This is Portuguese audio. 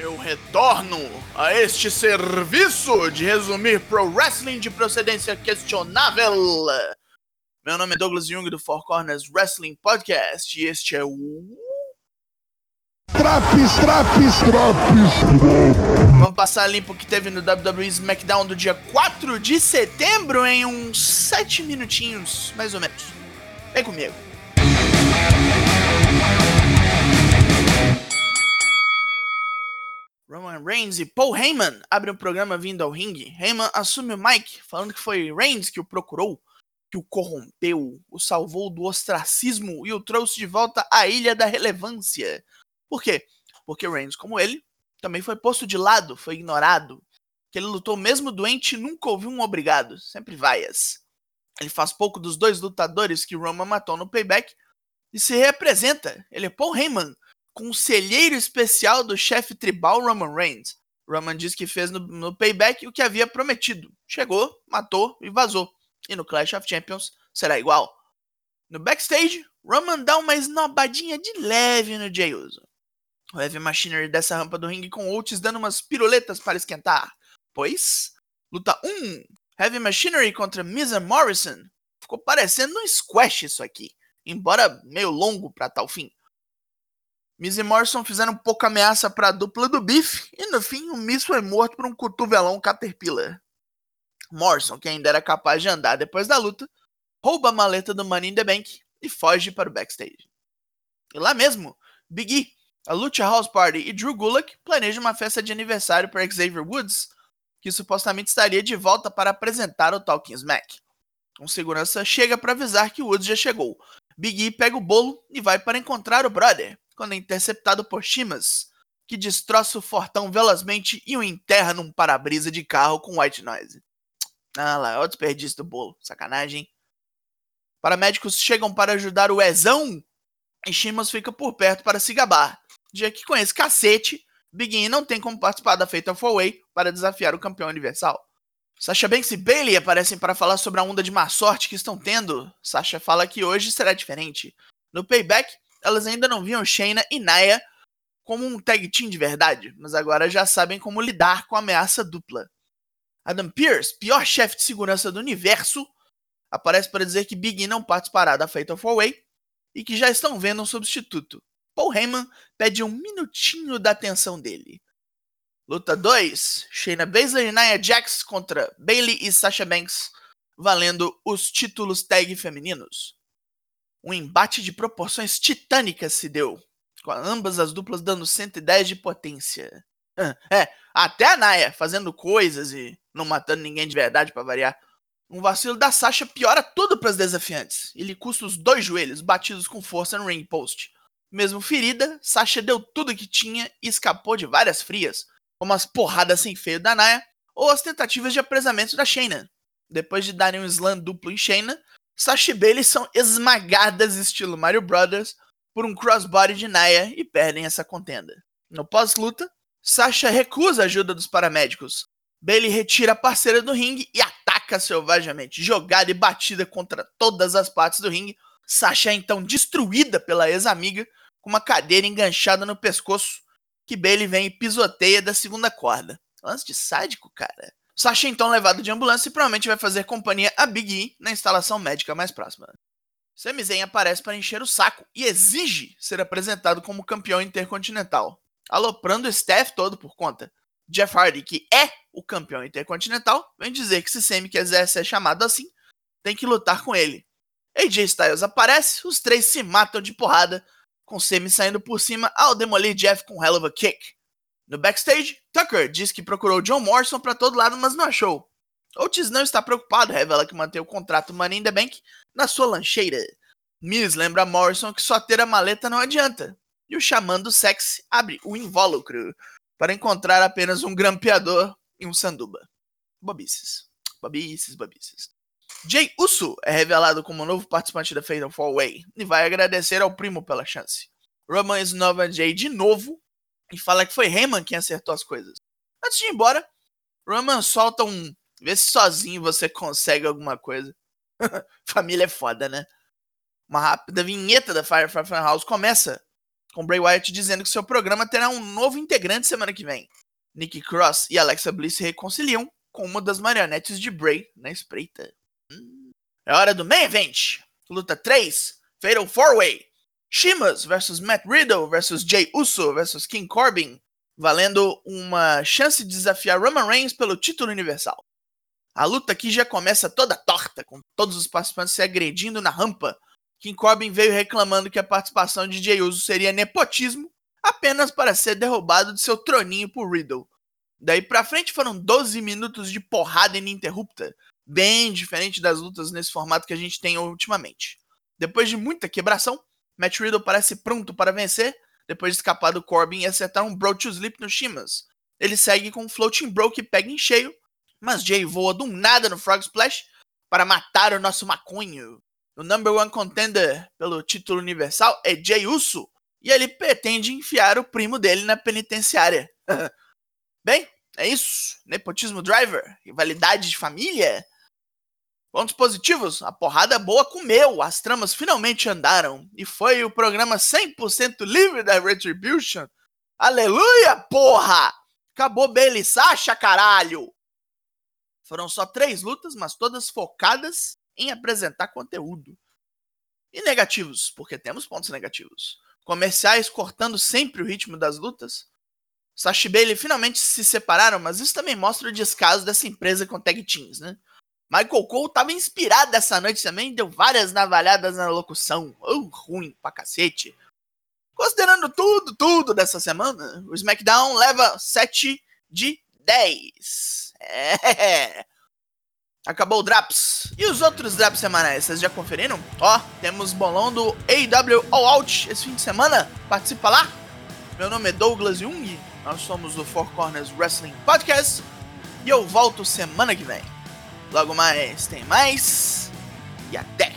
Eu retorno a este serviço de resumir pro wrestling de procedência questionável. Meu nome é Douglas Jung do Four Corners Wrestling Podcast e este é o. Traps, traps, traps. Vamos passar limpo o que teve no WWE SmackDown do dia 4 de setembro em uns 7 minutinhos, mais ou menos. Vem comigo. Reigns e Paul Heyman abrem o programa vindo ao ringue. Heyman assume o mic, falando que foi Reigns que o procurou, que o corrompeu, o salvou do ostracismo e o trouxe de volta à Ilha da Relevância. Por quê? Porque Reigns, como ele, também foi posto de lado, foi ignorado. Que ele lutou mesmo doente e nunca ouviu um obrigado, sempre vaias. Ele faz pouco dos dois lutadores que Roman matou no payback e se representa. Ele é Paul Heyman, conselheiro especial do chefe tribal Roman Reigns. Roman diz que fez no, no, payback o que havia prometido. Chegou, matou e vazou. E no Clash of Champions será igual. No backstage, Roman dá uma esnobadinha de leve no Jey Uso. O Heavy Machinery dessa rampa do ringue com Oates dando umas piruletas para esquentar. Pois, luta 1, Heavy Machinery contra Miz Morrison. Ficou parecendo um squash isso aqui, embora meio longo para tal fim. Miz e Morrison fizeram pouca ameaça para a dupla do Biff e no fim o Miz foi morto por um cotovelão Caterpillar. Morrison, que ainda era capaz de andar depois da luta, rouba a maleta do Money in the Bank e foge para o backstage. E lá mesmo, Big E, a Lucha House Party e Drew Gulak planejam uma festa de aniversário para Xavier Woods, que supostamente estaria de volta para apresentar o Talking Smack. Um segurança chega para avisar que Woods já chegou. Big E pega o bolo e vai para encontrar o brother quando é interceptado por Shimas, que destroça o fortão velozmente e o enterra num para-brisa de carro com white noise. Ah lá, é o desperdício do bolo, sacanagem. Paramédicos chegam para ajudar o Ezão e Shimas fica por perto para se gabar, já que com esse cacete, Big E não tem como participar da Fatal 4-Way para desafiar o campeão universal. Sasha Banks e Bailey aparecem para falar sobre a onda de má sorte que estão tendo. Sasha fala que hoje será diferente. No payback, elas ainda não viam Shayna e Naya como um tag team de verdade, mas agora já sabem como lidar com a ameaça dupla. Adam Pearce, pior chefe de segurança do universo, aparece para dizer que Big E não participará da Fatal 4-Way e que já estão vendo um substituto. Paul Heyman pede um minutinho da atenção dele. Luta 2: Shayna Baszler e Nia Jax contra Bailey e Sasha Banks, valendo os títulos tag femininos um embate de proporções titânicas se deu, com ambas as duplas dando 110 de potência. É, até a Naya fazendo coisas e não matando ninguém de verdade para variar. Um vacilo da Sasha piora tudo para as desafiantes e lhe custa os dois joelhos batidos com força no ring post. Mesmo ferida, Sasha deu tudo que tinha e escapou de várias frias, como as porradas sem feio da Naya ou as tentativas de apresamento da Shayna. Depois de darem um slam duplo em Shayna, Sasha e Bailey são esmagadas estilo Mario Brothers por um crossbody de Naya e perdem essa contenda. No pós-luta, Sasha recusa a ajuda dos paramédicos. Bailey retira a parceira do ringue e ataca selvagamente, jogada e batida contra todas as partes do ringue. Sasha é então destruída pela ex-amiga com uma cadeira enganchada no pescoço, que Bailey vem e pisoteia da segunda corda. Lance de sádico, cara. Sasha então levado de ambulância e provavelmente vai fazer companhia a Big E na instalação médica mais próxima. Sami Zayn aparece para encher o saco e exige ser apresentado como campeão intercontinental, aloprando o staff todo por conta. Jeff Hardy, que é o campeão intercontinental, vem dizer que se Sami quiser ser chamado assim, tem que lutar com ele. AJ Styles aparece, os três se matam de porrada, com Sami saindo por cima ao demolir Jeff com um hell of a kick. No backstage, Tucker diz que procurou John Morrison para todo lado, mas não achou. Otis não está preocupado, revela que mantém o contrato Money in the Bank na sua lancheira. Miz lembra Morrison que só ter a maleta não adianta. E o xamã do sexy abre o invólucro para encontrar apenas um grampeador e um sanduba. Bobices. Bobices, bobices. Jay Uso é revelado como novo participante da Fatal 4-Way e vai agradecer ao primo pela chance. Roman esnova Jay de novo e fala que foi Heyman quem acertou as coisas. Antes de ir embora, Roman solta um. Vê se sozinho você consegue alguma coisa. Família é foda, né? Uma rápida vinheta da Firefly House começa com Bray Wyatt dizendo que seu programa terá um novo integrante semana que vem. Nikki Cross e Alexa Bliss se reconciliam com uma das marionetes de Bray na espreita. Hum. É hora do main event. Luta 3, Fatal 4-Way. Shimas versus Matt Riddle versus Jay Uso versus King Corbin, valendo uma chance de desafiar Roman Reigns pelo título universal. A luta aqui já começa toda torta, com todos os participantes se agredindo na rampa. King Corbin veio reclamando que a participação de Jay Uso seria nepotismo, apenas para ser derrubado de seu troninho por Riddle. Daí pra frente foram 12 minutos de porrada ininterrupta, bem diferente das lutas nesse formato que a gente tem ultimamente. Depois de muita quebração, Matt Riddle parece pronto para vencer, depois de escapar do Corbin e acertar um Bro to Sleep no Shimas. Ele segue com um Floating Bro que pega em cheio, mas Jay voa do nada no Frog Splash para matar o nosso maconho. O number one contender pelo título universal é Jay Uso, e ele pretende enfiar o primo dele na penitenciária. Bem, é isso. Nepotismo driver, rivalidade de família. Pontos positivos: a porrada boa comeu, as tramas finalmente andaram e foi o programa 100% livre da Retribution. Aleluia, porra! Acabou Bailey Sasha, caralho! Foram só três lutas, mas todas focadas em apresentar conteúdo. E negativos, porque temos pontos negativos. Comerciais cortando sempre o ritmo das lutas. Sashi e Bailey finalmente se separaram, mas isso também mostra o descaso dessa empresa com tag teams, né? Michael Cole estava inspirado essa noite também, deu várias navalhadas na locução. Oh, ruim pra cacete. Considerando tudo, tudo dessa semana, o SmackDown leva 7 de 10. É. Acabou o Draps. E os outros Draps semanais, vocês já conferiram? Ó, temos bolão do AW All Out esse fim de semana. Participa lá. Meu nome é Douglas Jung. Nós somos do Four Corners Wrestling Podcast. E eu volto semana que vem. Logo mais tem mais. E até!